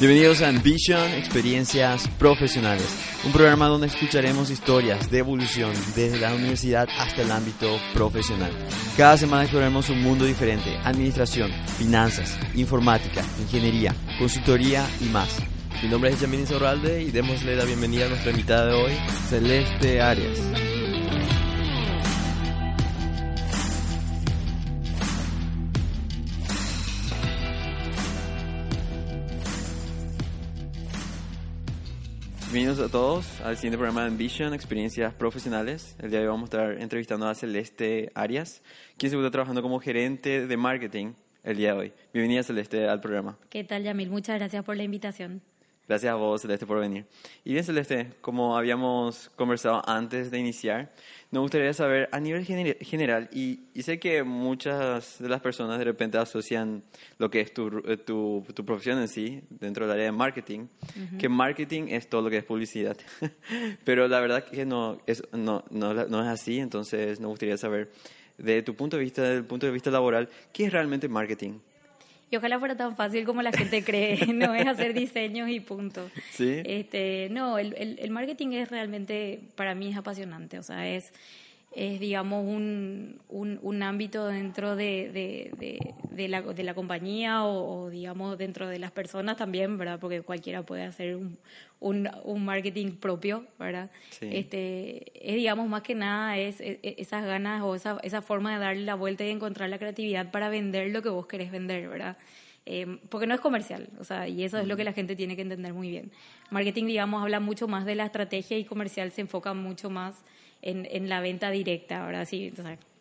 Bienvenidos a Ambition, Experiencias Profesionales, un programa donde escucharemos historias de evolución desde la universidad hasta el ámbito profesional. Cada semana exploraremos un mundo diferente, administración, finanzas, informática, ingeniería, consultoría y más. Mi nombre es Yamini Zorralde y démosle la bienvenida a nuestra invitada de hoy, Celeste Arias. Bienvenidos a todos al siguiente programa de Ambition, Experiencias Profesionales. El día de hoy vamos a estar entrevistando a Celeste Arias, quien se está trabajando como gerente de marketing el día de hoy. Bienvenida Celeste al programa. ¿Qué tal, Yamil? Muchas gracias por la invitación. Gracias a vos, Celeste, por venir. Y bien, Celeste, como habíamos conversado antes de iniciar, nos gustaría saber a nivel general, y, sé que muchas de las personas de repente asocian lo que es tu, eh, tu, tu profesión en sí, dentro del área de marketing, que marketing es todo lo que es publicidad. Pero la verdad que no es, no, no, no es así, entonces nos gustaría saber, de tu punto de vista, desde el punto de vista laboral, ¿qué es realmente marketing? Y ojalá fuera tan fácil como la gente cree, no es hacer diseños y punto. Sí. Este, no, el, el, el marketing es realmente, para mí es apasionante, o sea, es es, digamos, un, un, un ámbito dentro de, de, de, la, de la compañía o, digamos, dentro de las personas también, ¿verdad? Porque cualquiera puede hacer un, un, un marketing propio, ¿verdad? Este, es, digamos, más que nada, es, esas ganas o esa, esa forma de darle la vuelta y encontrar la creatividad para vender lo que vos querés vender, ¿verdad? Eh, porque no es comercial, o sea, y eso es lo que la gente tiene que entender muy bien. Marketing, digamos, habla mucho más de la estrategia y comercial se enfoca mucho más en, en la venta directa, ahora sí,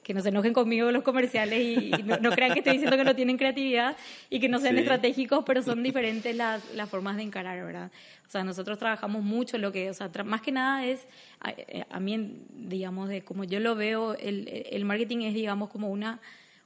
que no se enojen conmigo los comerciales y, no, crean que estoy diciendo que no tienen creatividad y que no sean estratégicos, pero son diferentes las, las, formas de encarar, ¿verdad? O sea, nosotros trabajamos mucho lo que, o sea, más que nada es, a, mí, digamos, de como yo lo veo, el, el marketing es, digamos, como una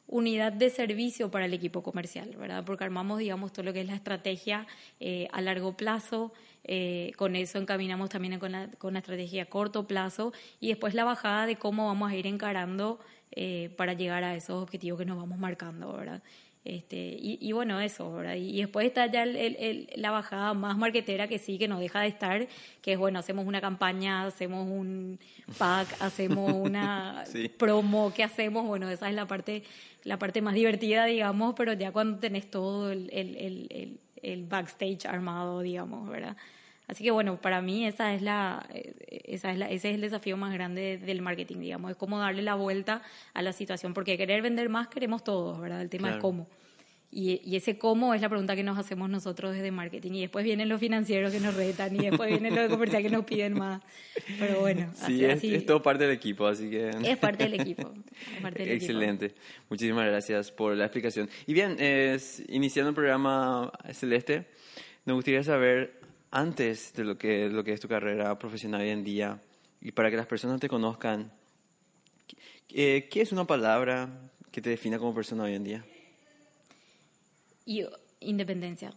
unidad de servicio para el equipo comercial, ¿verdad? Porque armamos, digamos, todo lo que es la estrategia eh, a largo plazo, eh, con eso encaminamos también con la, con la estrategia a corto plazo y después la bajada de cómo vamos a ir encarando eh, para llegar a esos objetivos que nos vamos marcando, ¿verdad? Este, y, bueno, eso, ¿verdad? Y, después está ya el, la bajada más marquetera que sí, que no deja de estar, que es, bueno, hacemos una campaña, hacemos un pack, hacemos una promo, ¿qué hacemos? Bueno, esa es la parte, la parte más divertida, digamos, pero ya cuando tenés todo el backstage armado, digamos, ¿verdad? Así que bueno, para mí esa es la, eh, esa es la, ese es el desafío más grande del marketing, digamos, es cómo darle la vuelta a la situación, porque querer vender más queremos todos, ¿verdad? El tema es cómo. Y, y, ese cómo es la pregunta que nos hacemos nosotros desde marketing. Y después vienen los financieros que nos retan y después vienen los de comercial que nos piden más. Pero bueno, sí, así, es, todo parte del equipo, así que... Es parte del equipo. Excelente. Muchísimas gracias por la explicación. Y bien, es, iniciando el programa Celeste, me gustaría saber antes de lo que, lo que es tu carrera profesional hoy en día y para que las personas te conozcan, ¿qué, es una palabra que te defina como persona hoy en día? Yo, independencia.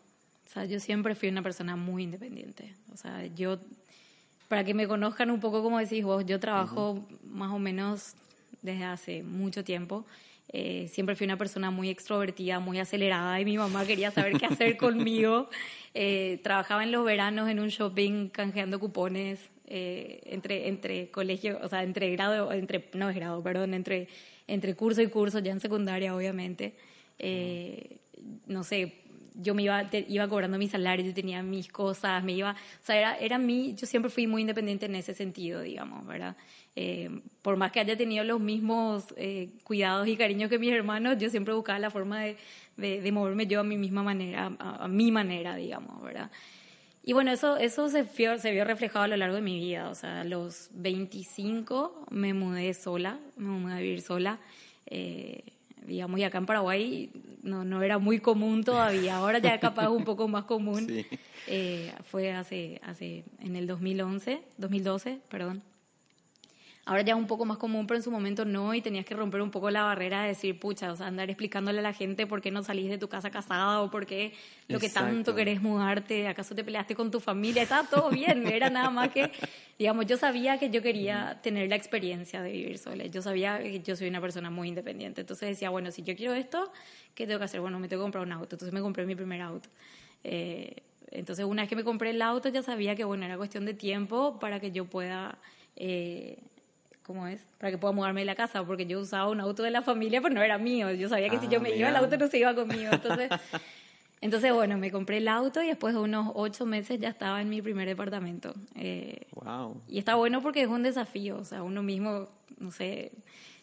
O sea, yo siempre fui una persona muy independiente. O sea, yo, para que me conozcan un poco como decís vos, yo trabajo más o menos desde hace mucho tiempo eh, siempre fui una persona muy extrovertida, muy acelerada y mi mamá quería saber qué hacer conmigo. Eh, trabajaba en los veranos en un shopping canjeando cupones eh, entre, entre colegios, o sea, entre grado, entre, no es grado, perdón, entre, entre curso y curso, ya en secundaria obviamente. no sé, yo me iba, iba cobrando mi salario, yo tenía mis cosas, me iba, o sea, era, era mí, yo siempre fui muy independiente en ese sentido, digamos, ¿verdad? Eh, por más que haya tenido los mismos eh, cuidados y cariños que mis hermanos, yo siempre buscaba la forma de, de, moverme yo a mi misma manera, a, mi manera, digamos, ¿verdad? Y bueno, eso, eso se, vio, se vio reflejado a lo largo de mi vida. O sea, a los 25 me mudé sola, me mudé a vivir sola. Eh, digamos, y acá en Paraguay no, no era muy común todavía, ahora ya capaz un poco más común. Sí. Eh, fue hace, hace, en el 2011, 2012, perdón. Ahora ya es un poco más común, pero en su momento no, y tenías que romper un poco la barrera de decir, pucha, o sea, andar explicándole a la gente por qué no salís de tu casa casada o por qué lo que tanto querés mudarte, acaso te peleaste con tu familia, estaba todo bien, era nada más que, digamos, yo sabía que yo quería tener la experiencia de vivir sola, yo sabía que yo soy una persona muy independiente, entonces decía, bueno, si yo quiero esto, ¿qué tengo que hacer? Bueno, me tengo que comprar un auto, entonces me compré mi primer auto. Eh, entonces, una vez que me compré el auto, ya sabía que, bueno, era cuestión de tiempo para que yo pueda... Eh, ¿Cómo es? Para que pueda mudarme de la casa, porque yo usaba un auto de la familia, pero no era mío. Yo sabía que si Ah, yo me iba, el auto no se iba conmigo. Entonces, entonces, bueno, me compré el auto y después de unos ocho meses ya estaba en mi primer departamento. Eh, Wow. y está bueno porque es un desafío, o sea, uno mismo, no sé,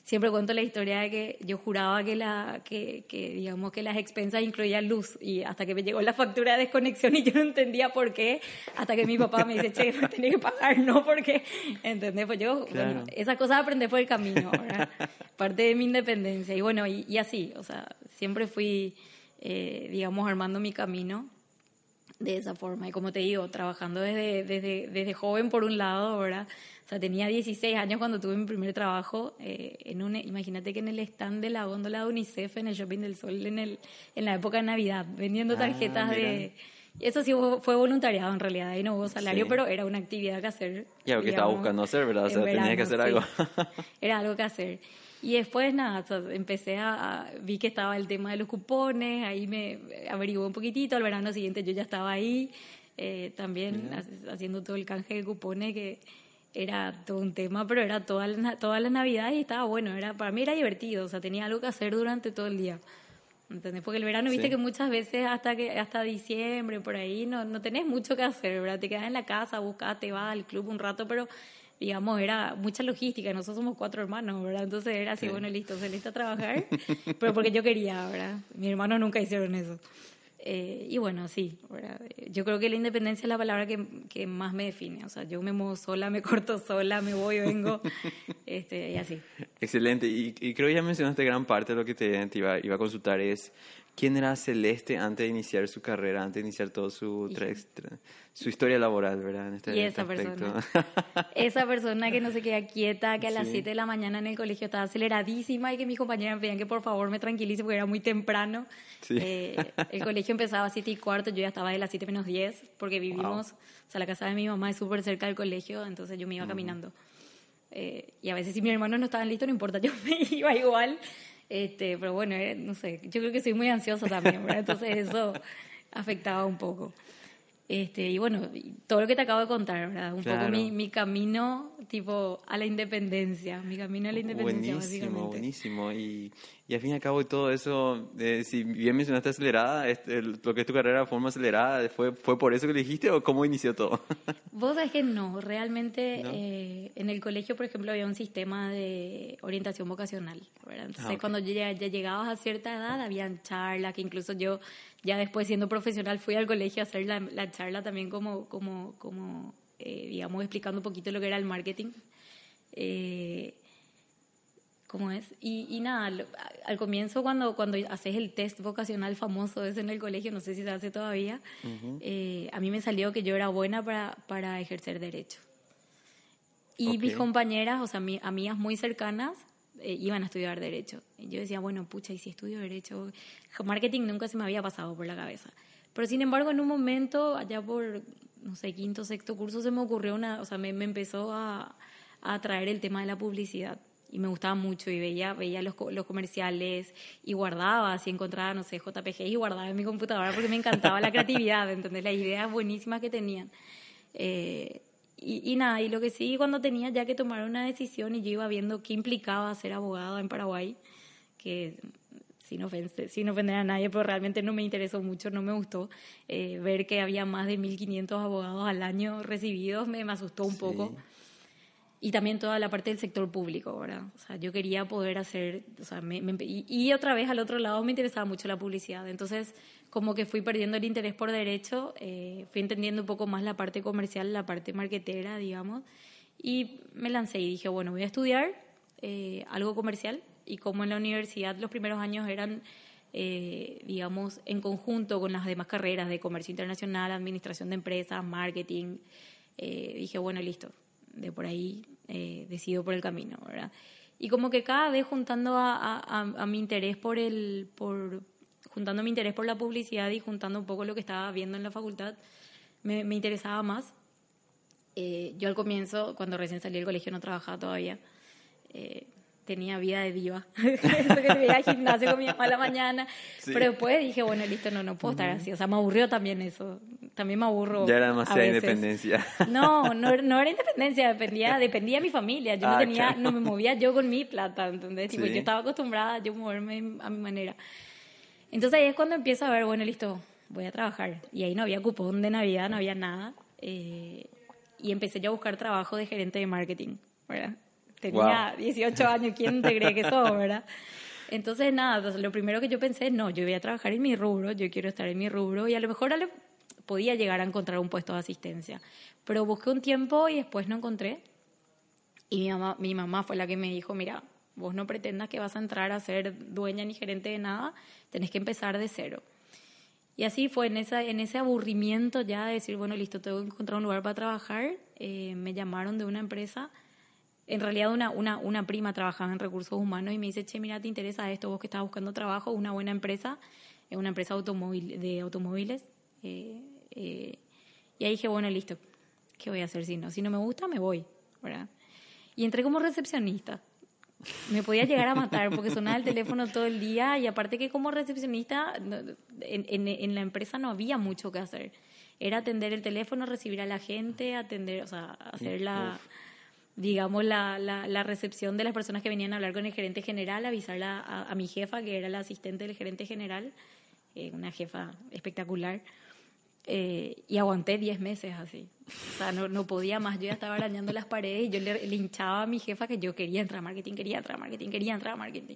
siempre cuento la historia de que yo juraba que la que, que digamos que las expensas incluían luz y hasta que me llegó la factura de desconexión y yo no entendía por qué, hasta que mi papá me dice, "Che, no tenés que pagar, no, porque ¿entendés? Pues yo, Claro. bueno, esas cosas aprendí por el camino, ¿verdad? Parte de mi independencia y bueno, y, y así, o sea, siempre fui eh, digamos armando mi camino de esa forma. Y como te digo, trabajando desde, desde, desde joven por un lado, ¿verdad? O sea, tenía 16 años cuando tuve mi primer trabajo. eh, en un, imagínate que en el stand de la góndola de UNICEF en el Shopping del Sol en, el, en la época de Navidad, vendiendo Ah, tarjetas mira. de... Eso sí fue voluntariado en realidad, ahí no hubo salario, Sí. pero era una actividad que hacer. Y algo que estaba buscando hacer, ¿verdad? O sea, tenías que hacer algo. sí. Era algo que hacer. Y después, nada, o sea, empecé a, a- vi que estaba el tema de los cupones, ahí me averigué un poquitito, al verano siguiente yo ya estaba ahí, eh, también ha- haciendo todo el canje de cupones, que era todo un tema, pero era todas las, todas las navidades y estaba bueno, era para mí era divertido, o sea, tenía algo que hacer durante todo el día. ¿Entendés? Porque el verano, viste Sí. que muchas veces hasta que hasta diciembre, por ahí, no, no tenés mucho que hacer, ¿verdad? Te quedas en la casa, buscas, te vas al club un rato, pero digamos, era mucha logística. Nosotros somos cuatro hermanos, ¿verdad? Entonces era así, Sí. bueno, listo, se lista a trabajar, pero porque yo quería, ¿verdad? Mis hermanos nunca hicieron eso. Eh, y bueno, sí, ¿verdad? yo creo que la independencia es la palabra que, que más me define. O sea, yo me muevo sola, me corto sola, me voy, vengo, este, y así. Excelente. Y, y creo que ya mencionaste gran parte de lo que te, te iba, iba a consultar es quién era Celeste antes de iniciar su carrera, antes de iniciar toda su, su historia laboral, ¿verdad? En este Y esa persona. Esa persona que no se queda quieta, que a las Sí. 7 de la mañana en el colegio estaba aceleradísima y que mis compañeras me pedían que por favor me tranquilice porque era muy temprano. Sí. Eh, el colegio empezaba a 7 y cuarto, yo ya estaba de las 7 menos 10 porque vivimos, o sea, la casa de mi mamá es súper cerca del colegio, entonces yo me iba caminando. Eh, y a veces si mis hermanos no estaban listos, no importa, yo me iba igual. Este, pero bueno, eh, no sé, yo creo que soy muy ansiosa también, ¿verdad? Entonces eso afectaba un poco. Este, y bueno, todo lo que te acabo de contar, ¿verdad? Un Claro. poco mi, mi camino tipo a la independencia, mi camino a la independencia Buenísimo, buenísimo. Y, y al fin y al cabo, todo eso, eh, si bien mencionaste acelerada, este, el- lo que es tu carrera de forma acelerada, ¿fue, ¿fue por eso que lo dijiste o cómo inició todo? Vos sabés que no, realmente ¿No? eh, en el colegio, por ejemplo, había un sistema de orientación vocacional. ¿verdad? Entonces, Ah, ok. cuando ya, ya llegabas a cierta edad, habían charlas, que incluso yo, ya después siendo profesional, fui al colegio a hacer la, la charla también como, como, como eh, digamos, explicando un poquito lo que era el marketing. Eh, ¿Cómo es? Y, y nada, lo- a- al comienzo cuando, cuando haces el test vocacional famoso ese en el colegio, no sé si se hace todavía, eh, a mí me salió que yo era buena para, para ejercer derecho. Y Ok. mis compañeras, o sea, mi- amigas muy cercanas, eh, iban a estudiar derecho. Yo decía, bueno, pucha, ¿y si estudio derecho? Marketing nunca se me había pasado por la cabeza. Pero sin embargo, en un momento, allá por, no sé, quinto, sexto curso, se me ocurrió una, o sea, me, me empezó a, a atraer el tema de la publicidad. Y me gustaba mucho y veía, veía los, los comerciales y guardaba, así encontraba, no sé, JPG y guardaba en mi computadora porque me encantaba la creatividad, ¿entendés? Las ideas buenísimas que tenían. Eh, y, y nada, y lo que sí, cuando tenía ya que tomar una decisión y yo iba viendo qué implicaba ser abogada en Paraguay, que sin, ofense- sin ofender a nadie, pero realmente no me interesó mucho, no me gustó. eh, ver que había más de 1.500 abogados al año recibidos me, me asustó un Sí. poco. Y también toda la parte del sector público, ¿verdad? O sea, yo quería poder hacer, o sea, me- me- y, y otra vez al otro lado me interesaba mucho la publicidad. Entonces, como que fui perdiendo el interés por derecho, eh, fui entendiendo un poco más la parte comercial, la parte marketera, digamos, y me lancé y dije, bueno, voy a estudiar eh, algo comercial y como en la universidad los primeros años eran, eh, digamos, en conjunto con las demás carreras de comercio internacional, administración de empresas, marketing, eh, dije, bueno, listo, de por ahí eh, decido por el camino, ¿verdad? Y como que cada vez juntando a, a, mi interés por el, por, juntando mi interés por la publicidad y juntando un poco lo que estaba viendo en la facultad, me, me interesaba más. Eh, yo al comienzo, cuando recién salí del colegio, no trabajaba todavía. Eh, tenía vida de diva. Eso que iba al gimnasio con mi mamá a la mañana. Pero después dije, bueno, listo, no, no puedo estar así. O sea, me aburrió también eso. También me aburro. Ya era demasiada independencia. No, no, no era independencia, dependía, dependía de mi familia. Yo no ah, tenía, no me movía yo con mi plata, ¿entendés? Tipo, yo estaba acostumbrada a yo moverme a mi manera. Entonces ahí es cuando empiezo a ver, bueno, listo, voy a trabajar. Y ahí no había cupón de Navidad, no había nada. Eh, y empecé yo a buscar trabajo de gerente de marketing, ¿verdad? Tenía 18 años, ¿quién te cree que soy, verdad? Entonces, nada, lo primero que yo pensé, no, yo voy a trabajar en mi rubro, yo quiero estar en mi rubro y a lo mejor podía llegar a encontrar un puesto de asistencia. Pero busqué un tiempo y después no encontré. Y mi mamá, mi mamá fue la que me dijo, mira, vos no pretendas que vas a entrar a ser dueña ni gerente de nada, tenés que empezar de cero. Y así fue, en, esa, en ese aburrimiento ya de decir, bueno, listo, tengo que encontrar un lugar para trabajar, eh, me llamaron de una empresa en realidad una, una, una prima trabajaba en recursos humanos y me dice, che, mira, ¿te interesa esto? Vos que estás buscando trabajo, una buena empresa, es una empresa automóvil, de automóviles. Eh, eh, y ahí dije, bueno, listo, ¿qué voy a hacer si no? Si no me gusta, me voy, ¿verdad? Y entré como recepcionista. Me podía llegar a matar porque sonaba el teléfono todo el día y aparte que como recepcionista en, en, en la empresa no había mucho que hacer. Era atender el teléfono, recibir a la gente, atender, o sea, hacer la digamos, la, la, recepción de las personas que venían a hablar con el gerente general, avisarla a, mi jefa, que era la asistente del gerente general, eh, una jefa espectacular. Eh, y aguanté 10 meses así. O sea, no, no, podía más. Yo ya estaba arañando las paredes y yo le, hinchaba a mi jefa que yo quería entrar a marketing, quería entrar a marketing, quería entrar a marketing.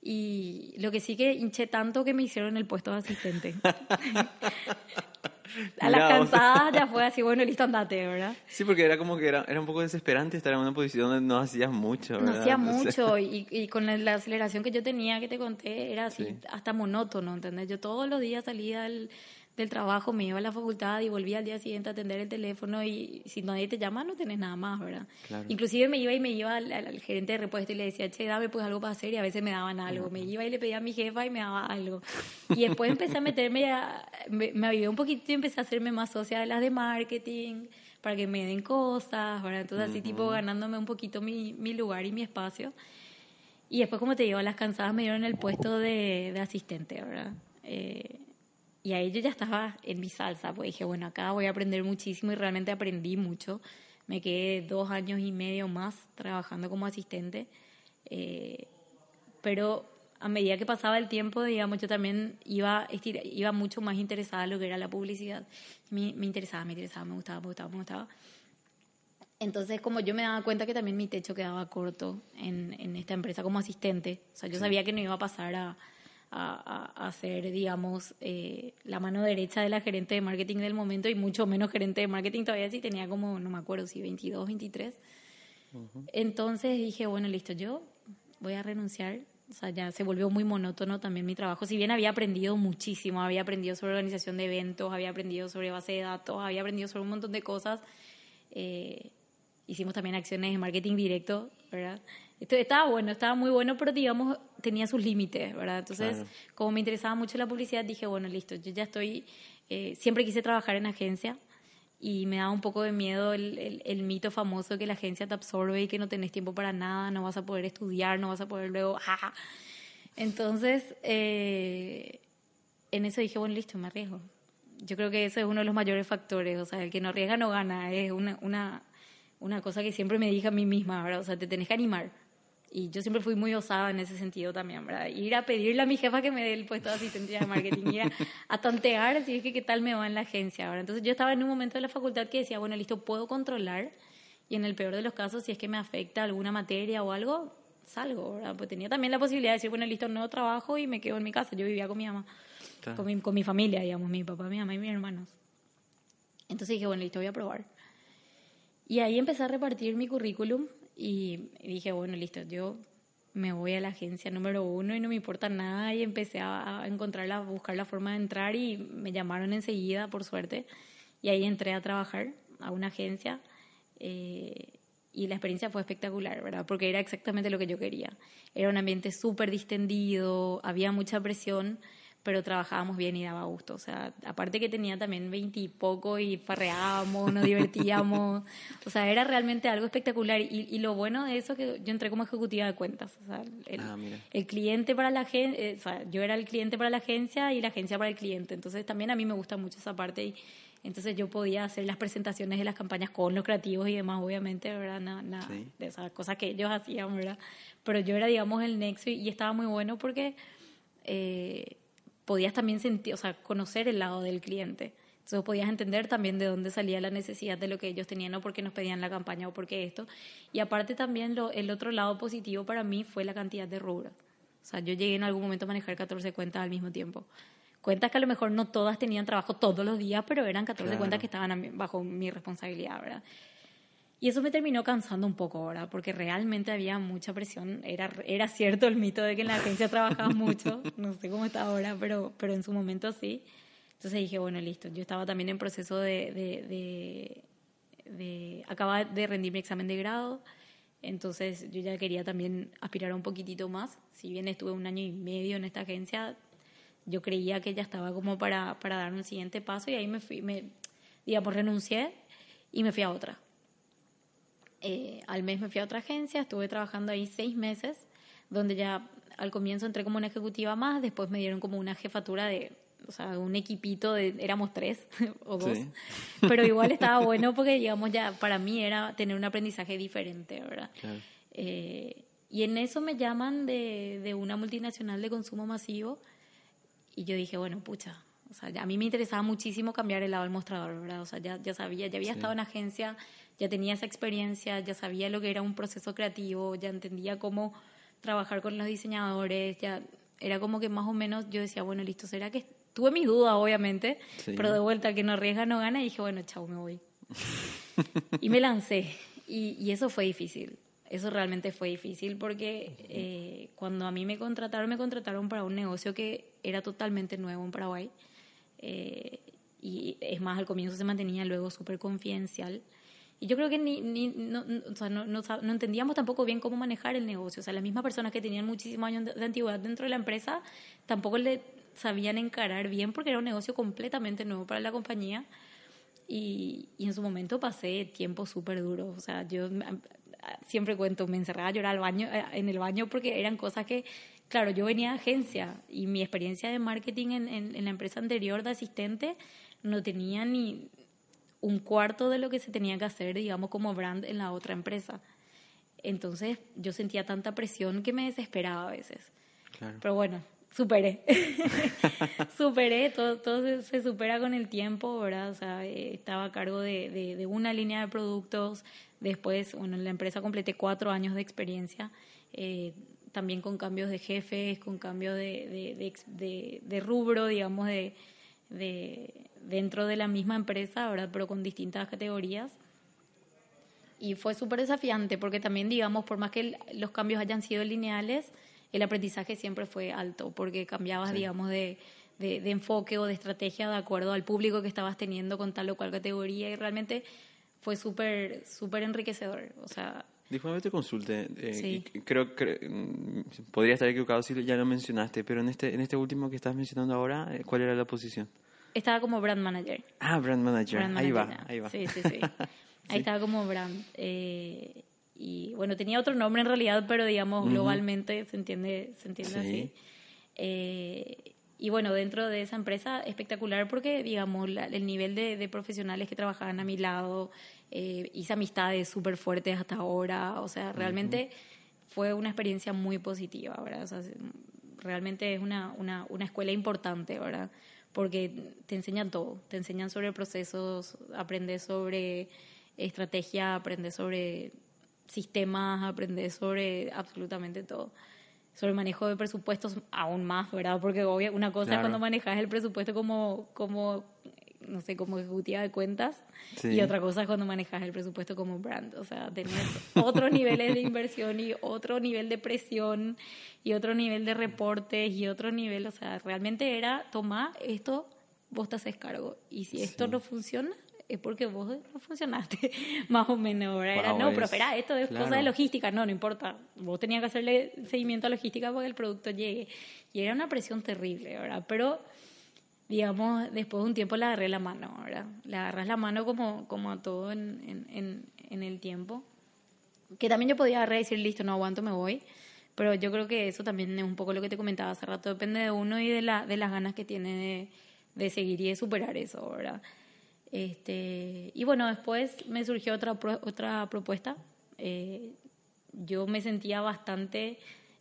Y lo que sí que hinché tanto que me hicieron el puesto de asistente. a las cansadas ya fue así, bueno, listo, andate, ¿verdad? Sí, porque era como que era, era un poco desesperante estar en una posición donde no hacías mucho, ¿verdad? No hacía mucho y, y, con la, aceleración que yo tenía, que te conté, era así, hasta monótono, ¿entendés? Yo todos los días salía al del trabajo, me iba a la facultad y volvía al día siguiente a atender el teléfono y si nadie te llama no tenés nada más, ¿verdad? Inclusive me iba y me iba al, gerente de repuesto y le decía, che, dame pues algo para hacer y a veces me daban algo. Me iba y le pedía a mi jefa y me daba algo. Y después empecé a meterme, me, me avivé un poquito y empecé a hacerme más socia de las de marketing para que me den cosas, ¿verdad? Entonces así tipo ganándome un poquito mi, mi lugar y mi espacio. Y después, como te digo, las cansadas me dieron el puesto de, de asistente, ¿verdad? Eh, y ahí yo ya estaba en mi salsa, pues dije, bueno, acá voy a aprender muchísimo y realmente aprendí mucho. Me quedé dos años y medio más trabajando como asistente, eh, pero a medida que pasaba el tiempo, digamos, yo también iba, iba mucho más interesada en lo que era la publicidad. Me, me interesaba, me interesaba, me gustaba, me gustaba, me gustaba. Entonces, como yo me daba cuenta que también mi techo quedaba corto en, en esta empresa como asistente, o sea, yo sabía que no iba a pasar a, a, a, ser, digamos, eh, la mano derecha de la gerente de marketing del momento y mucho menos gerente de marketing todavía sí tenía como, no me acuerdo si 22, 23. Entonces dije, bueno, listo, yo voy a renunciar. O sea, ya se volvió muy monótono también mi trabajo. Si bien había aprendido muchísimo, había aprendido sobre organización de eventos, había aprendido sobre base de datos, había aprendido sobre un montón de cosas. Eh, hicimos también acciones de marketing directo, ¿verdad? Esto estaba bueno, estaba muy bueno, pero digamos, tenía sus límites, ¿verdad? Entonces, como me interesaba mucho la publicidad, dije, bueno, listo, yo ya estoy, eh, siempre quise trabajar en agencia y me daba un poco de miedo el, el, mito famoso que la agencia te absorbe y que no tenés tiempo para nada, no vas a poder estudiar, no vas a poder luego, jaja. Entonces, eh, en eso dije, bueno, listo, me arriesgo. Yo creo que ese es uno de los mayores factores, o sea, el que no arriesga no gana, es una, una, una cosa que siempre me dije a mí misma, ¿verdad? O sea, te tenés que animar. Y yo siempre fui muy osada en ese sentido también, ¿verdad? Ir a pedirle a mi jefa que me dé el puesto de asistente de marketing, ir a, tantear, si es que qué tal me va en la agencia, ¿verdad? Entonces yo estaba en un momento de la facultad que decía, bueno, listo, puedo controlar y en el peor de los casos, si es que me afecta alguna materia o algo, salgo, ¿verdad? Pues tenía también la posibilidad de decir, bueno, listo, no trabajo y me quedo en mi casa. Yo vivía con mi mamá, con, mi, con mi familia, digamos, mi papá, mi mamá y mis hermanos. Entonces dije, bueno, listo, voy a probar. Y ahí empecé a repartir mi currículum y dije, bueno, listo, yo me voy a la agencia número uno y no me importa nada y empecé a, encontrar, a buscar la forma de entrar y me llamaron enseguida, por suerte, y ahí entré a trabajar a una agencia eh, y la experiencia fue espectacular, ¿verdad? Porque era exactamente lo que yo quería. Era un ambiente súper distendido, había mucha presión, pero trabajábamos bien y daba gusto. O sea, aparte que tenía también veintipoco y, y farreábamos, nos divertíamos. o sea, era realmente algo espectacular. Y, y, lo bueno de eso que yo entré como ejecutiva de cuentas. O sea, el, ah, el cliente para la agencia, eh, o sea, yo era el cliente para la agencia y la agencia para el cliente. Entonces también a mí me gusta mucho esa parte. Y, entonces yo podía hacer las presentaciones de las campañas con los creativos y demás, obviamente, ¿verdad? Nada, de esas cosas que ellos hacían, ¿verdad? Pero yo era, digamos, el nexo y, y estaba muy bueno porque... Eh, podías también sentir, o sea, conocer el lado del cliente. Entonces podías entender también de dónde salía la necesidad de lo que ellos tenían o por qué nos pedían la campaña o por qué esto. Y aparte también lo, el otro lado positivo para mí fue la cantidad de rubros. O sea, yo llegué en algún momento a manejar 14 cuentas al mismo tiempo. Cuentas que a lo mejor no todas tenían trabajo todos los días, pero eran 14 cuentas que estaban bajo mi responsabilidad, ¿verdad? Y eso me terminó cansando un poco ahora, porque realmente había mucha presión. Era, era cierto el mito de que en la agencia trabajaba mucho, no sé cómo está ahora, pero, pero en su momento sí. Entonces dije, bueno, listo. Yo estaba también en proceso de, de, de, de acabar de rendir mi examen de grado, entonces yo ya quería también aspirar un poquitito más. Si bien estuve un año y medio en esta agencia, yo creía que ya estaba como para, para dar un siguiente paso y ahí me fui, me, digamos, renuncié y me fui a otra eh, al mes me fui a otra agencia, estuve trabajando ahí seis meses, donde ya al comienzo entré como una ejecutiva más, después me dieron como una jefatura de, o sea, un equipito de, éramos tres o dos, pero igual estaba bueno porque, digamos, ya para mí era tener un aprendizaje diferente, ¿verdad? Eh, y en eso me llaman de, de una multinacional de consumo masivo y yo dije, bueno, pucha, o sea, a mí me interesaba muchísimo cambiar el lado del mostrador, ¿verdad? O sea, ya, ya sabía, ya había estado en agencia, ya tenía esa experiencia, ya sabía lo que era un proceso creativo, ya entendía cómo trabajar con los diseñadores, ya era como que más o menos yo decía, bueno, listo, ¿será que tuve mis dudas, obviamente, pero de vuelta, que no arriesga no gana, y dije, bueno, chao, me voy. y me lancé, y, y, eso fue difícil. Eso realmente fue difícil porque eh, cuando a mí me contrataron, me contrataron para un negocio que era totalmente nuevo en Paraguay. Eh, y es más, al comienzo se mantenía luego súper confidencial. Y yo creo que ni, ni no, o sea, no, no, no, entendíamos tampoco bien cómo manejar el negocio. O sea, las mismas personas que tenían muchísimos años de, antigüedad dentro de la empresa tampoco le sabían encarar bien porque era un negocio completamente nuevo para la compañía. Y, y en su momento pasé tiempo súper duro. O sea, yo siempre cuento, me encerraba a llorar al baño, eh, en el baño porque eran cosas que claro, yo venía de agencia y mi experiencia de marketing en, en, la empresa anterior de asistente no tenía ni un cuarto de lo que se tenía que hacer, digamos, como brand en la otra empresa. Entonces yo sentía tanta presión que me desesperaba a veces. Pero bueno, superé. superé, todo, todo se, supera con el tiempo, ¿verdad? O sea, eh, estaba a cargo de, de, de, una línea de productos. Después, bueno, en la empresa completé cuatro años de experiencia. Eh, también con cambios de jefes, con cambios de, de, de, rubro, digamos, de, dentro de la misma empresa, ¿verdad? pero con distintas categorías. Y fue súper desafiante porque también, digamos, por más que los cambios hayan sido lineales, el aprendizaje siempre fue alto porque cambiabas, digamos, de, de, enfoque o de estrategia de acuerdo al público que estabas teniendo con tal o cual categoría y realmente fue súper, súper enriquecedor. O sea, Disculpe te consulte. Eh, creo que mm, podría estar equivocado si ya lo mencionaste, pero en este, en este último que estás mencionando ahora, eh, ¿cuál era la posición? Estaba como brand manager. Ah, brand manager. ahí va, ahí va. Sí, sí, sí. Ahí estaba como brand. Eh, y bueno, tenía otro nombre en realidad, pero digamos globalmente se entiende, se entiende así. y bueno, dentro de esa empresa espectacular porque digamos el nivel de, de profesionales que trabajaban a mi lado, eh, hice amistades súper fuertes hasta ahora, o sea, realmente fue una experiencia muy positiva, ¿verdad? O sea, realmente es una, una, una escuela importante, ¿verdad? Porque te enseñan todo, te enseñan sobre procesos, aprendes sobre estrategia, aprendes sobre sistemas, aprendes sobre absolutamente todo. Sobre manejo de presupuestos aún más, ¿verdad? Porque obvio, una cosa es cuando manejas el presupuesto como, como no sé, como ejecutiva de cuentas Sí. y otra cosa es cuando manejas el presupuesto como brand. O sea, tenés otros niveles de inversión y otro nivel de presión y otro nivel de reportes y otro nivel, o sea, realmente era, toma esto, vos te haces cargo. Y si esto Sí. no funciona, es porque vos no funcionaste, más o menos. Era, Wow, no, es- pero espera, esto es cosa de claro. logística. No, no importa. Vos tenías que hacerle seguimiento a logística para que el producto llegue. Y era una presión terrible, ¿verdad? Pero, digamos, después de un tiempo le agarré la mano, ¿verdad? Le agarras la mano como, como a todo en, en, en, el tiempo. Que también yo podía agarrar y decir, listo, no aguanto, me voy. Pero yo creo que eso también es un poco lo que te comentaba hace rato. Depende de uno y de, la, de las ganas que tiene de, de seguir y de superar eso, ¿verdad? Este, y bueno, después me surgió otra, otra propuesta. Eh, yo me sentía bastante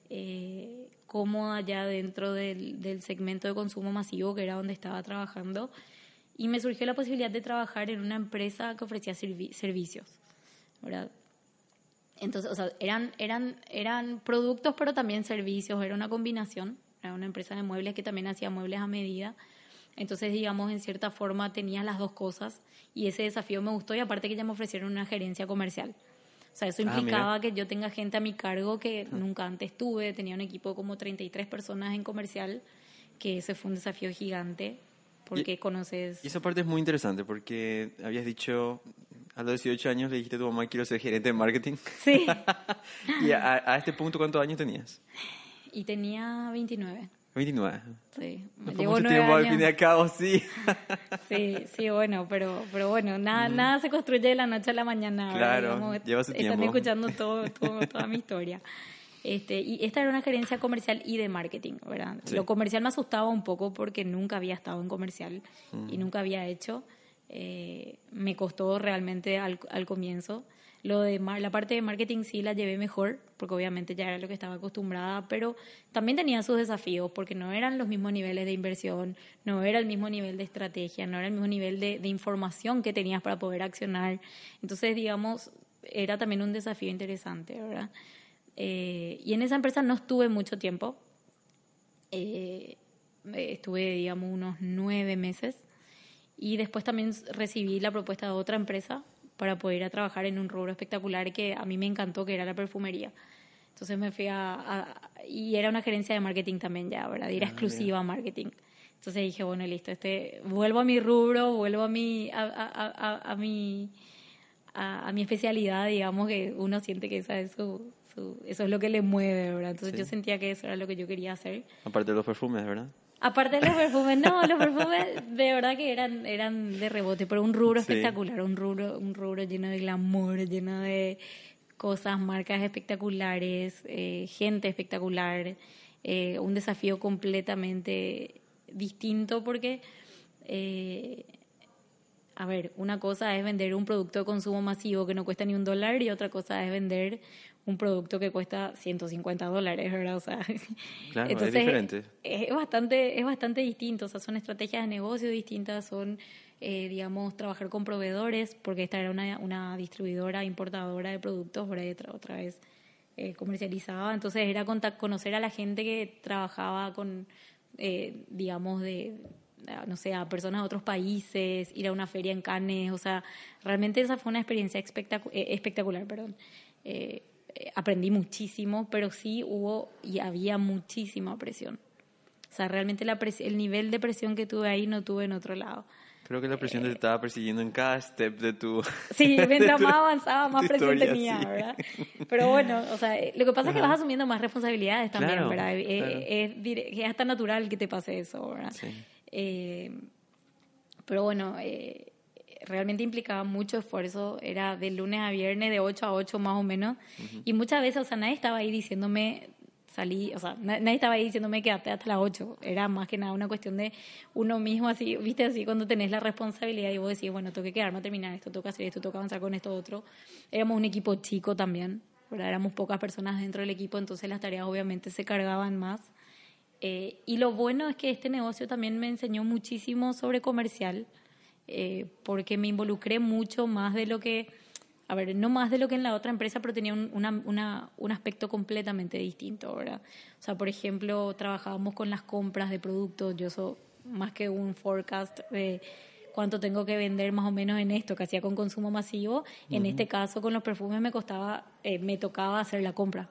eh, cómoda ya dentro del, del segmento de consumo masivo, que era donde estaba trabajando, y me surgió la posibilidad de trabajar en una empresa que ofrecía servi- servicios. ¿verdad? Entonces, eran, eran, eran productos, pero también servicios, era una combinación. Era una empresa de muebles que también hacía muebles a medida. Entonces, digamos, en cierta forma tenía las dos cosas y ese desafío me gustó y aparte que ya me ofrecieron una gerencia comercial. O sea, eso Ah, implicaba que yo tenga gente a mi cargo que nunca antes tuve. Tenía un equipo de como 33 personas en comercial, que ese fue un desafío gigante porque conoces... Y esa parte es muy interesante porque habías dicho, a los 18 años le dijiste a tu mamá quiero ser gerente de marketing. Sí, y a, a este punto, ¿cuántos años tenías? y tenía 29. 29. Sí, No fue mucho tiempo al años. fin y al cabo, sí. Sí, sí, bueno, pero, pero bueno, nada, nada se construye de la noche a la mañana. Claro, Digamos, lleva su Están tiempo. escuchando todo, todo- toda mi historia. Este, y esta era una gerencia comercial y de marketing, ¿verdad? Sí. Lo comercial me asustaba un poco porque nunca había estado en comercial Mm. y nunca había hecho. Eh, me costó realmente al, al comienzo. Lo de la parte de marketing sí la llevé mejor, porque obviamente ya era lo que estaba acostumbrada, pero también tenía sus desafíos, porque no eran los mismos niveles de inversión, no era el mismo nivel de estrategia, no era el mismo nivel de, de información que tenías para poder accionar. Entonces, digamos, era también un desafío interesante, ¿verdad? Eh, y en esa empresa no estuve mucho tiempo. Eh, estuve, digamos, unos nueve meses. Y después también recibí la propuesta de otra empresa para poder ir a trabajar en un rubro espectacular que a mí me encantó, que era la perfumería. Entonces me fui a... a- y era una gerencia de marketing también ya, ¿verdad? Y era exclusiva marketing. Entonces dije, bueno, listo, este, vuelvo a mi rubro, vuelvo a mi... a, a, a, mi a, a mi especialidad, digamos que uno siente que esa es su, su- eso es lo que le mueve, ¿verdad? Entonces Sí. yo sentía que eso era lo que yo quería hacer. Aparte de los perfumes, ¿verdad? Aparte de los perfumes, no, los perfumes de verdad que eran, eran de rebote, pero un rubro Sí. espectacular, un rubro, un rubro lleno de glamour, lleno de cosas, marcas espectaculares, eh, gente espectacular, eh, un desafío completamente distinto porque, eh, a ver, una cosa es vender un producto de consumo masivo que no cuesta ni un dólar y otra cosa es vender un producto que cuesta 150 dólares, ¿verdad? O sea, Claro, es diferente. es bastante, es bastante distinto, o sea, son estrategias de negocio distintas, son, eh, digamos, trabajar con proveedores, porque esta era una, una distribuidora, importadora de productos, otra, otra vez eh, comercializaba, entonces era conocer a la gente que trabajaba con, eh, digamos, de, no sé, a personas de otros países, ir a una feria en Cannes, o sea, realmente esa fue una experiencia espectacu- eh, espectacular, perdón. Eh, eh, aprendí muchísimo, pero sí hubo y había muchísima presión. O sea, realmente la pres- el nivel de presión que tuve ahí no tuve en otro lado. Creo que la presión te estaba persiguiendo en cada step de tu... Sí, mientras tu- más avanzaba, más presión tenía, sí. ¿verdad? Pero bueno, o sea, eh, lo que pasa es que vas asumiendo más responsabilidades también, Claro, ¿verdad? Eh, claro. Es, dire- es hasta natural que te pase eso, ¿verdad? Sí. Eh, pero bueno, eh, realmente implicaba mucho esfuerzo, era de lunes a viernes, de 8 a 8 más o menos, y muchas veces, o sea, nadie estaba ahí diciéndome, salí, o sea, na- nadie estaba ahí diciéndome quédate hasta las 8, era más que nada una cuestión de uno mismo, así, viste, así cuando tenés la responsabilidad y vos decís, bueno, tengo que quedarme a terminar esto, tengo que hacer esto, tengo que avanzar con esto otro. Éramos un equipo chico también, ¿verdad? éramos pocas personas dentro del equipo, entonces las tareas obviamente se cargaban más. Eh, y lo bueno es que este negocio también me enseñó muchísimo sobre comercial, eh, porque me involucré mucho más de lo que, a ver, no más de lo que en la otra empresa, pero tenía un, una- una- un aspecto completamente distinto, ¿verdad? O sea, por ejemplo, trabajábamos con las compras de productos, yo soy más que un forecast de cuánto tengo que vender más o menos en esto, que hacía con consumo masivo. En este caso, con los perfumes me costaba, eh, me tocaba hacer la compra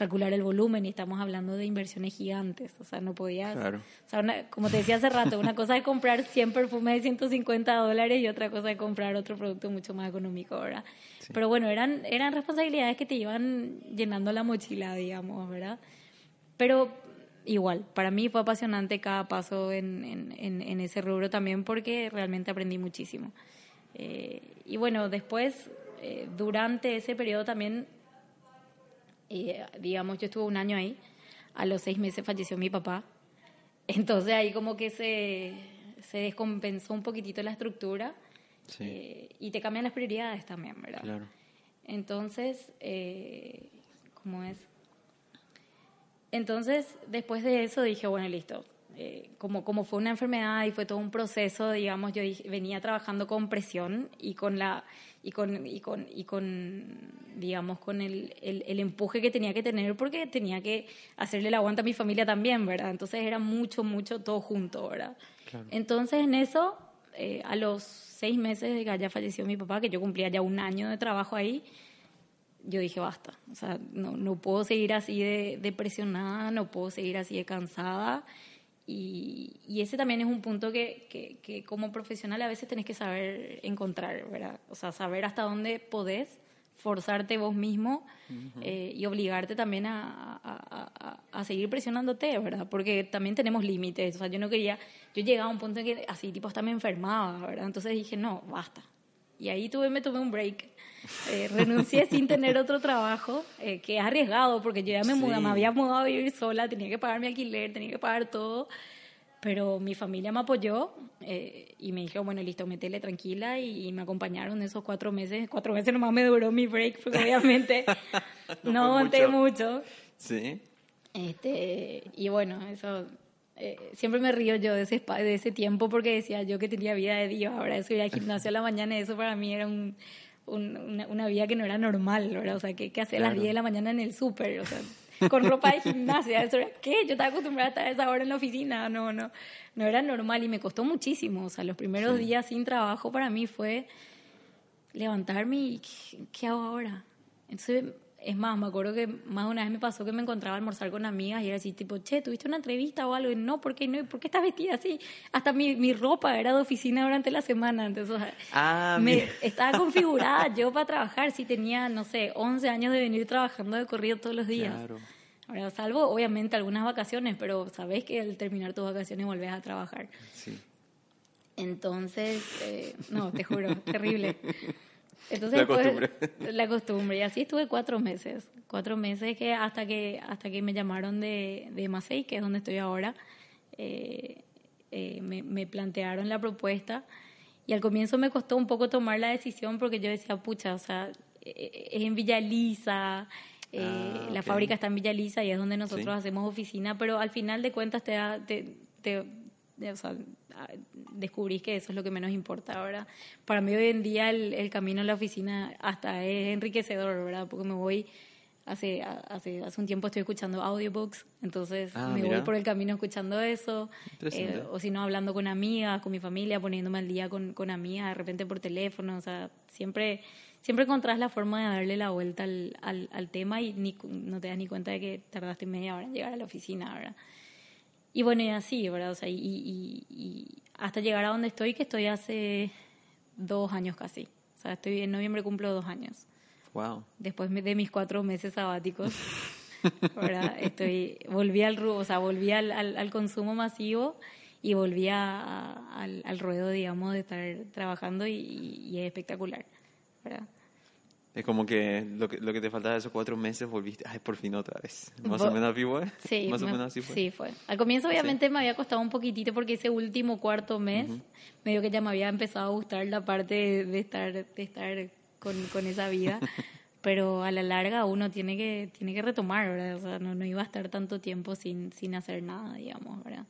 calcular el volumen y estamos hablando de inversiones gigantes, o sea, no podías, Claro. o sea, una- como te decía hace rato, una cosa es comprar 100 perfumes de 150 dólares y otra cosa es comprar otro producto mucho más económico, ¿verdad? Pero bueno, eran, eran responsabilidades que te iban llenando la mochila, digamos, ¿verdad? Pero igual, para mí fue apasionante cada paso en, en, en- en ese rubro también porque realmente aprendí muchísimo. Eh, y bueno, después, eh, durante ese periodo también, eh, digamos, yo estuve un año ahí, a los seis meses falleció mi papá, entonces ahí como que se, se descompensó un poquitito la estructura Sí. eh, y te cambian las prioridades también, ¿verdad? Claro. Entonces, eh, ¿cómo es? Entonces, después de eso dije, bueno, listo. Eh, como, como fue una enfermedad y fue todo un proceso, digamos, yo dije- venía trabajando con presión y con la y con y con y con digamos con el, el, el empuje que tenía que tener porque tenía que hacerle el aguante a mi familia también, ¿verdad? Entonces era mucho, mucho todo junto, ¿verdad? Entonces en eso, eh, a los seis meses de que haya fallecido mi papá, que yo cumplía ya un año de trabajo ahí, yo dije, basta, o sea, no, no puedo seguir así de, de presionada, no puedo seguir así de cansada. Y, y ese también es un punto que, que, que como profesional a veces tenés que saber encontrar, ¿verdad? O sea, saber hasta dónde podés forzarte vos mismo eh, y obligarte también a- a- a seguir presionándote, ¿verdad? Porque también tenemos límites. O sea, yo no quería, yo llegaba a un punto en que así, tipo, hasta me enfermaba, ¿verdad? Entonces dije, no, basta. Y ahí tuve, me tomé un break. Eh, renuncié sin tener otro trabajo, eh, que es arriesgado, porque yo ya me, Sí. me había mudado a vivir sola, tenía que pagar mi alquiler, tenía que pagar todo. Pero mi familia me apoyó eh, y me dijo, bueno, listo, métele tranquila y, y me acompañaron esos cuatro meses. Cuatro meses nomás me duró mi break, porque obviamente no, fue aguanté mucho. mucho. Sí. Este, y bueno, eso eh, siempre me río yo de ese, de ese tiempo porque decía yo que tenía vida de Dios. Ahora eso ir al gimnasio a la mañana, eso para mí era un, un- una, una vida que no era normal, ¿verdad? O sea, que, que hacer a las Claro. 10 de la mañana en el súper, o sea, con ropa de gimnasia. Eso era, ¿qué? Yo estaba acostumbrada a estar a esa hora en la oficina. No, no, no era normal y me costó muchísimo. O sea, los primeros días sin trabajo para mí fue levantarme y ¿qué, qué hago ahora? Entonces, es más, me acuerdo que más de una vez me pasó que me encontraba a almorzar con amigas y era así, tipo, che, ¿tuviste una entrevista o algo? Y no, ¿por qué no? ¿Por qué estás vestida así? Hasta mi, mi ropa era de oficina durante la semana, entonces, Ah, me, mira. estaba configurada yo para trabajar, si tenía, no sé, 11 años de venir trabajando de corrido todos los días. Claro. Ahora, salvo obviamente algunas vacaciones, pero sabes que al terminar tus vacaciones volvés a trabajar. Sí. Entonces, eh, no, te juro, terrible. Entonces, La después- costumbre. la costumbre. Y así estuve cuatro meses. Cuatro meses que hasta que hasta que me llamaron de, de Masei, que es donde estoy ahora, eh, eh, me, me plantearon la propuesta. Y al comienzo me costó un poco tomar la decisión porque yo decía, pucha, o sea, eh, es en Villa Lisa, eh, Ah, la fábrica está en Villa Lisa y es donde nosotros Sí. hacemos oficina, pero al final de cuentas te, da- te, te- o sea, descubrís que eso es lo que menos importa, ¿verdad? Para mí hoy en día el, el camino a la oficina hasta es enriquecedor, ¿verdad? Porque me voy, hace, hace, hace un tiempo estoy escuchando audiobooks, entonces Ah, me voy mira. por el camino escuchando eso, eh, o si no hablando con amigas, con mi familia, poniéndome al día con, con amigas, de repente por teléfono, o sea, siempre, siempre encontrás la forma de darle la vuelta al, al, al tema y ni, no te das ni cuenta de que tardaste media hora en llegar a la oficina, ¿verdad? Y bueno, y así, ¿verdad? O sea, y, y- y hasta llegar a donde estoy, que estoy hace dos años casi. O sea, estoy en noviembre cumplo dos años. Wow. Después de mis cuatro meses sabáticos, ¿verdad? Estoy, volví al o sea, volví al, al, al consumo masivo y volví a- a- al, al ruedo, digamos, de estar trabajando y, y es espectacular, ¿verdad? Es como que lo que, lo que te faltaba esos cuatro meses volviste, ay, por fin otra vez. Más o menos así fue. Sí, Más o me- menos así fue. Sí, fue. Al comienzo obviamente me había costado un poquitito porque ese último cuarto mes, medio que ya me había empezado a gustar la parte de, de estar, de estar con, con esa vida. Pero a la larga uno tiene que, tiene que retomar, ¿verdad? O sea, no, no iba a estar tanto tiempo sin, sin hacer nada, digamos, ¿verdad?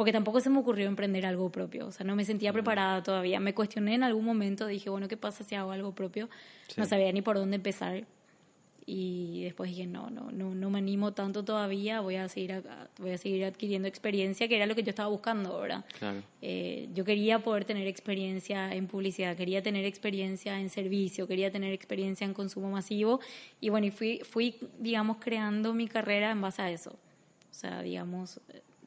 Porque tampoco se me ocurrió emprender algo propio. O sea, no me sentía preparada todavía. Me cuestioné en algún momento, dije, bueno, ¿qué pasa si hago algo propio? No Sí. sabía ni por dónde empezar. y después dije, no, no, no, no me animo tanto todavía, voy a seguir, voy a seguir adquiriendo experiencia, que era lo que yo estaba buscando, ¿verdad? Claro. Eh, yo quería poder tener experiencia en publicidad, quería tener experiencia en servicio, quería tener experiencia en consumo masivo y bueno, y fui, fui, digamos, creando mi carrera en base a eso. O sea, digamos,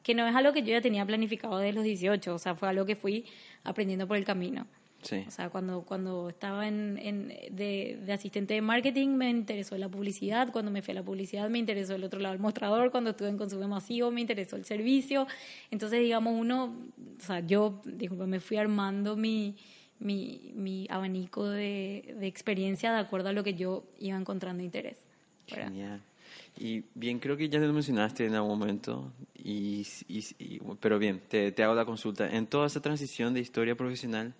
que no es algo que yo ya tenía planificado desde los 18, o sea, fue algo que fui aprendiendo por el camino. O sea, cuando, cuando estaba en, en de, de, asistente de marketing me interesó la publicidad, cuando me fui a la publicidad me interesó el otro lado del mostrador, cuando estuve en consumo masivo me interesó el servicio. Entonces, digamos, uno, o sea, yo, disculpa, me fui armando mi, mi, mi abanico de, de, experiencia de acuerdo a lo que yo iba encontrando interés. Genial. Y bien, creo que ya lo mencionaste en algún momento, y, y, pero bien, te, te hago la consulta. En toda esa transición de historia profesional,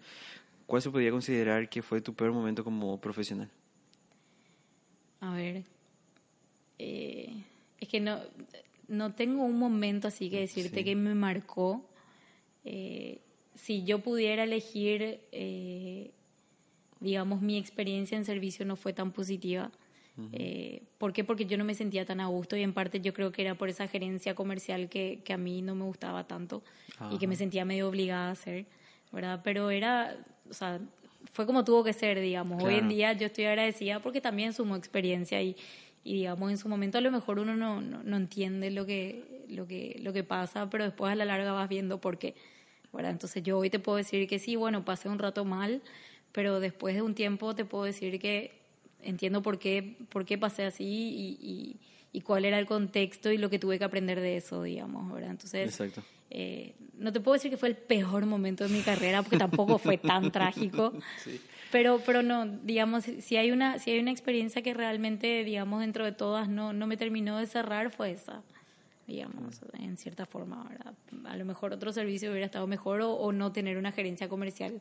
¿Cuál se podría considerar que fue tu peor momento como profesional? A ver, eh, es que no, no tengo un momento así que decirte que me marcó. Eh, si yo pudiera elegir, eh, digamos, mi experiencia en servicio no fue tan positiva. ¿Por qué? Porque yo no me sentía tan a gusto y en parte yo creo que era por esa gerencia comercial que, que a mí no me gustaba tanto y que me sentía medio obligada a hacer, ¿verdad? Pero era, o sea, fue como tuvo que ser, digamos. Hoy en día yo estoy agradecida porque también sumó experiencia y, y digamos, en su momento a lo mejor uno no, no, entiende lo que, lo, que, lo que pasa, pero después a la larga vas viendo por qué. ¿verdad? Entonces yo hoy te puedo decir que sí, bueno, pasé un rato mal, pero después de un tiempo te puedo decir que entiendo por qué, por qué pasé así y, y, cuál era el contexto y lo que tuve que aprender de eso, digamos, ¿verdad? Entonces, Exacto. Eh, no te puedo decir que fue el peor momento de mi carrera, porque tampoco fue tan trágico. Pero, pero no, digamos, si hay, una, si hay una experiencia que realmente, digamos, dentro de todas no, no me terminó de cerrar, fue esa, digamos, en cierta forma. ¿verdad? A lo mejor otro servicio hubiera estado mejor o, no tener una gerencia comercial,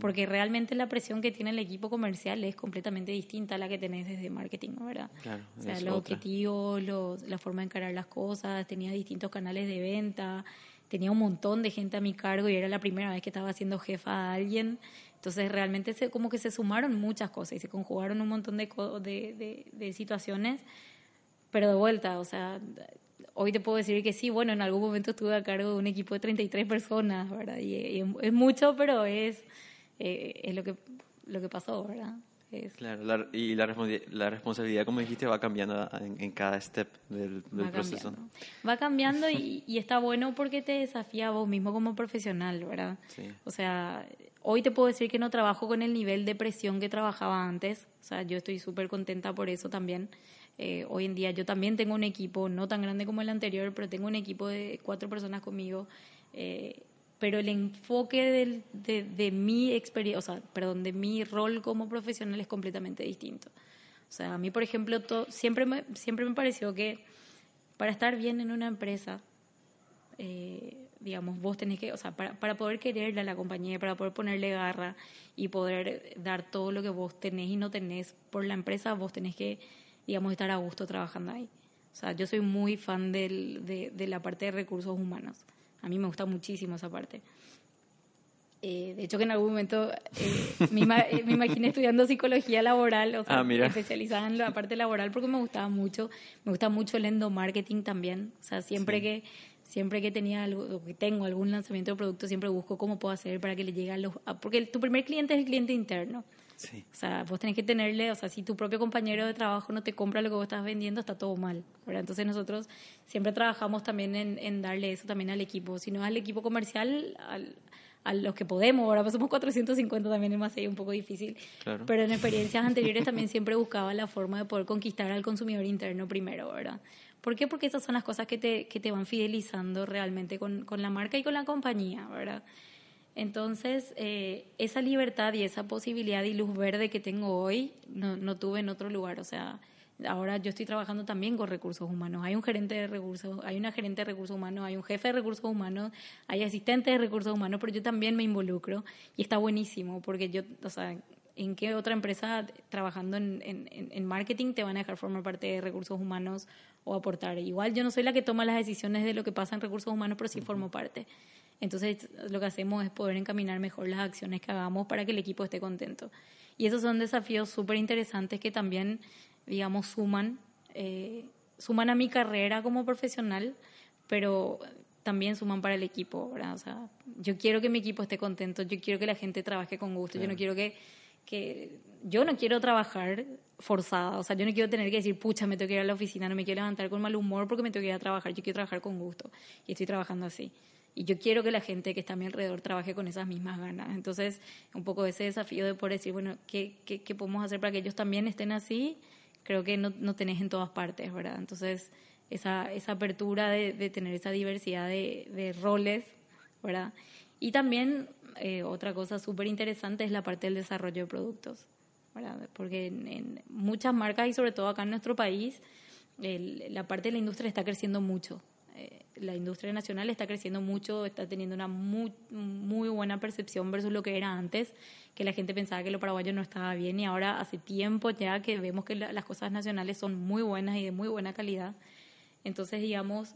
porque realmente la presión que tiene el equipo comercial es completamente distinta a la que tenés desde marketing, ¿verdad? Claro, o sea, los objetivos, los, la forma de encarar las cosas, tenía distintos canales de venta tenía un montón de gente a mi cargo y era la primera vez que estaba siendo jefa a alguien. Entonces realmente se, como que se sumaron muchas cosas y se conjugaron un montón de, de, de, situaciones, pero de vuelta, o sea, hoy te puedo decir que sí, bueno, en algún momento estuve a cargo de un equipo de 33 personas, ¿verdad? Y, es mucho, pero es, eh, es lo, que, lo que pasó, ¿verdad? Claro, y la, la, responsabilidad, como dijiste, va cambiando en, cada step del, proceso. Va cambiando y, está bueno porque te desafía a vos mismo como profesional, ¿verdad? O sea, hoy te puedo decir que no trabajo con el nivel de presión que trabajaba antes. O sea, yo estoy súper contenta por eso también. Eh, hoy en día yo también tengo un equipo, no tan grande como el anterior, pero tengo un equipo de cuatro personas conmigo. Eh, pero el enfoque de, de, mi experiencia, o sea, perdón, de mi rol como profesional es completamente distinto. O sea, a mí, por ejemplo, siempre, me, siempre me pareció que para estar bien en una empresa, eh, digamos, vos tenés que, o sea, para, para poder quererle a la compañía, para poder ponerle garra y poder dar todo lo que vos tenés y no tenés por la empresa, vos tenés que, digamos, estar a gusto trabajando ahí. O sea, yo soy muy fan del, de, de la parte de recursos humanos. A mí me gusta muchísimo esa parte. Eh, de hecho, que en algún momento eh, me, eh, me, imaginé estudiando psicología laboral, o sea, ah, especializada en la parte laboral, porque me gustaba mucho. Me gusta mucho el endomarketing también. O sea, siempre que siempre que tenía algo, que tengo algún lanzamiento de producto, siempre busco cómo puedo hacer para que le llegue a los... porque tu primer cliente es el cliente interno. Sí. O sea, vos tenés que tenerle, o sea, si tu propio compañero de trabajo no te compra lo que vos estás vendiendo, está todo mal. ¿verdad? Entonces nosotros siempre trabajamos también en, en darle eso también al equipo, si no al equipo comercial, al, a los que podemos, ahora pues somos 450 también es más un poco difícil. Claro. Pero en experiencias anteriores también siempre buscaba la forma de poder conquistar al consumidor interno primero, ¿verdad? ¿Por qué? Porque esas son las cosas que te, que te van fidelizando realmente con, con la marca y con la compañía, ¿verdad? Entonces, eh, esa libertad y esa posibilidad y luz verde que tengo hoy, no, no tuve en otro lugar. O sea, ahora yo estoy trabajando también con recursos humanos. Hay un gerente de recursos, hay una gerente de recursos humanos, hay un jefe de recursos humanos, hay asistentes de recursos humanos, pero yo también me involucro y está buenísimo porque yo, o sea, ¿en qué otra empresa trabajando en, en, en marketing te van a dejar formar parte de recursos humanos o aportar? Igual yo no soy la que toma las decisiones de lo que pasa en recursos humanos, pero sí formo parte. Entonces, lo que hacemos es poder encaminar mejor las acciones que hagamos para que el equipo esté contento. Y esos son desafíos súper interesantes que también, digamos, suman, eh, suman a mi carrera como profesional, pero también suman para el equipo, ¿verdad? O sea, yo quiero que mi equipo esté contento, yo quiero que la gente trabaje con gusto, yo no quiero que, que, yo no quiero trabajar forzada, o sea, yo no quiero tener que decir, pucha, me tengo que ir a la oficina, no me quiero levantar con mal humor porque me tengo que ir a trabajar, yo quiero trabajar con gusto y estoy trabajando así. Y yo quiero que la gente que está a mi alrededor trabaje con esas mismas ganas. Entonces, un poco ese desafío de poder decir, bueno, ¿qué, qué, qué podemos hacer para que ellos también estén así? Creo que no, no tenés en todas partes, ¿verdad? Entonces, esa, esa apertura de, de tener esa diversidad de, de, roles, ¿verdad? Y también eh, otra cosa súper interesante es la parte del desarrollo de productos, ¿verdad? Porque en, en, muchas marcas y sobre todo acá en nuestro país, el, la parte de la industria está creciendo mucho, eh, la industria nacional está creciendo mucho, está teniendo una muy, muy buena percepción versus lo que era antes, que la gente pensaba que lo paraguayo no estaba bien y ahora hace tiempo ya que vemos que la, las cosas nacionales son muy buenas y de muy buena calidad. Entonces, digamos,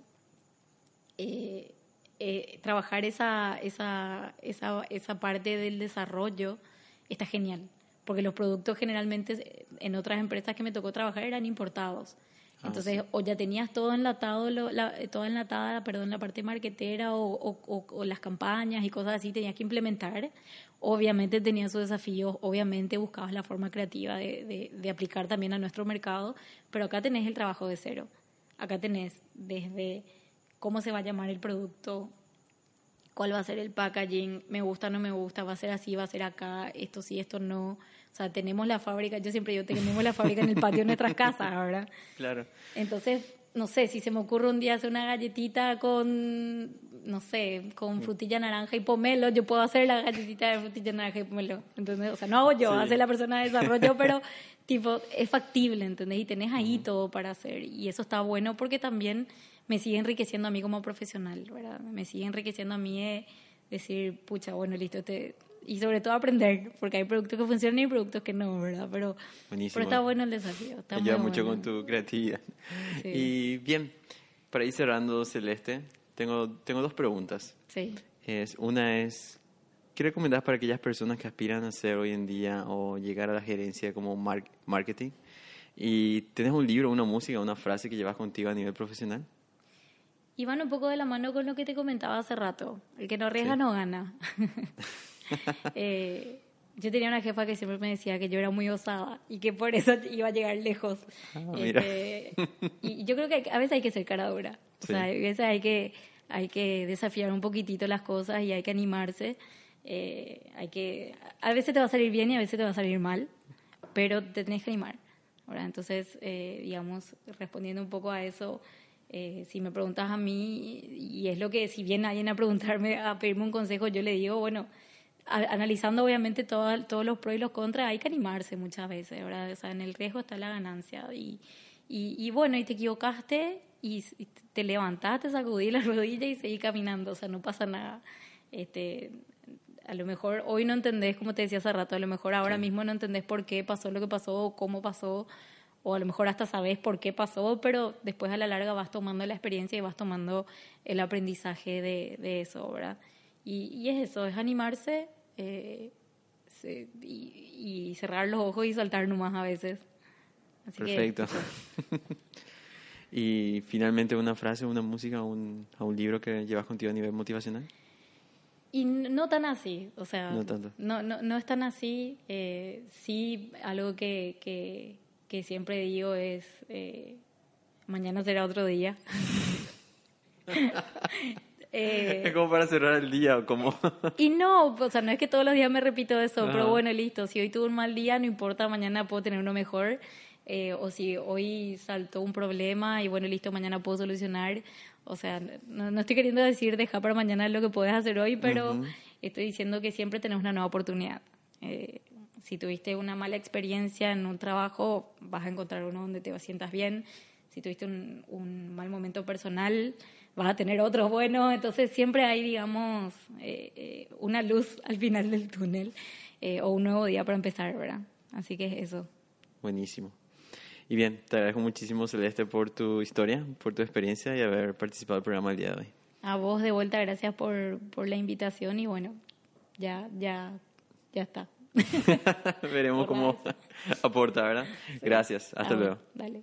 eh, eh, trabajar esa, esa, esa, esa parte del desarrollo está genial, porque los productos generalmente en otras empresas que me tocó trabajar eran importados. Entonces, ah, sí. o ya tenías todo enlatado, lo, la, toda enlatada, perdón, la parte marquetera o, o, o, o, las campañas y cosas así tenías que implementar. Obviamente tenías sus desafíos, obviamente buscabas la forma creativa de, de, de, aplicar también a nuestro mercado, pero acá tenés el trabajo de cero. Acá tenés desde cómo se va a llamar el producto, cuál va a ser el packaging, me gusta, no me gusta, va a ser así, va a ser acá, esto sí, esto no. O sea, tenemos la fábrica, yo siempre digo, tenemos la fábrica en el patio de nuestras casas, ¿verdad? Claro. Entonces, no sé, si se me ocurre un día hacer una galletita con, no sé, con frutilla naranja y pomelo, yo puedo hacer la galletita de frutilla naranja y pomelo. Entonces, o sea, no hago yo, sí. hace la persona de desarrollo, pero tipo, es factible, ¿entendés? Y tenés ahí uh -huh. todo para hacer. Y eso está bueno porque también me sigue enriqueciendo a mí como profesional, ¿verdad? Me sigue enriqueciendo a mí de decir, pucha, bueno, listo, te, y sobre todo aprender, porque hay productos que funcionan y productos que no, ¿verdad? Pero, pero está bueno el desafío. Está Ayuda mucho bueno. con tu creatividad. Sí. Y bien, para ir cerrando, Celeste, tengo, tengo dos preguntas. Sí. Es, una es, ¿qué recomendás para aquellas personas que aspiran a hacer hoy en día o llegar a la gerencia como mar marketing? ¿Y tienes un libro, una música, una frase que llevas contigo a nivel profesional? Y van un poco de la mano con lo que te comentaba hace rato. El que no arriesga sí. no gana. eh, yo tenía una jefa que siempre me decía que yo era muy osada y que por eso iba a llegar lejos. Ah, este, y yo creo que a veces hay que ser cara dura. O sea, a veces hay que, hay que desafiar un poquitito las cosas y hay que animarse. Eh, hay que, a veces te va a salir bien y a veces te va a salir mal, pero te tenés que animar. ¿verdad? Entonces, eh, digamos, respondiendo un poco a eso, eh, si me preguntas a mí, y es lo que, si viene alguien a preguntarme, a pedirme un consejo, yo le digo, bueno, analizando obviamente todo, todos los pros y los contras, hay que animarse muchas veces, ¿verdad? O sea, en el riesgo está la ganancia. Y, y, y bueno, y te equivocaste y, y te levantaste, sacudí la rodilla y seguí caminando, o sea, no pasa nada. Este, a lo mejor hoy no entendés, como te decía hace rato, a lo mejor ahora sí. mismo no entendés por qué pasó lo que pasó, cómo pasó, o a lo mejor hasta sabes por qué pasó, pero después a la larga vas tomando la experiencia y vas tomando el aprendizaje de, de eso, ¿verdad? Y, y, es eso, es animarse eh, se, y, y, cerrar los ojos y saltar nomás a veces. Así Perfecto. Que, y finalmente una frase, una música, un, a un libro que llevas contigo a nivel motivacional. Y no tan así, o sea, no, tanto. no, no, no es tan así. Eh, sí, algo que, que, que siempre digo es, eh, mañana será otro día. eh, es como para cerrar el día o como... y no, o sea, no es que todos los días me repito eso, Ajá. pero bueno, listo, si hoy tuve un mal día, no importa, mañana puedo tener uno mejor. Eh, o si hoy saltó un problema y bueno, listo, mañana puedo solucionar. O sea, no, no estoy queriendo decir dejar para mañana lo que puedes hacer hoy, pero uh -huh. estoy diciendo que siempre tenés una nueva oportunidad. Eh, si tuviste una mala experiencia en un trabajo, vas a encontrar uno donde te sientas bien. Si tuviste un, un mal momento personal, vas a tener otros buenos. Entonces siempre hay, digamos, eh, eh, una luz al final del túnel eh, o un nuevo día para empezar, ¿verdad? Así que es eso. Buenísimo. Y bien, te agradezco muchísimo, Celeste, por tu historia, por tu experiencia y haber participado del programa el día de hoy. A vos de vuelta, gracias por, por la invitación y bueno, ya, ya, ya está. Veremos cómo aporta, ¿verdad? Gracias. Hasta Ah, luego. Dale.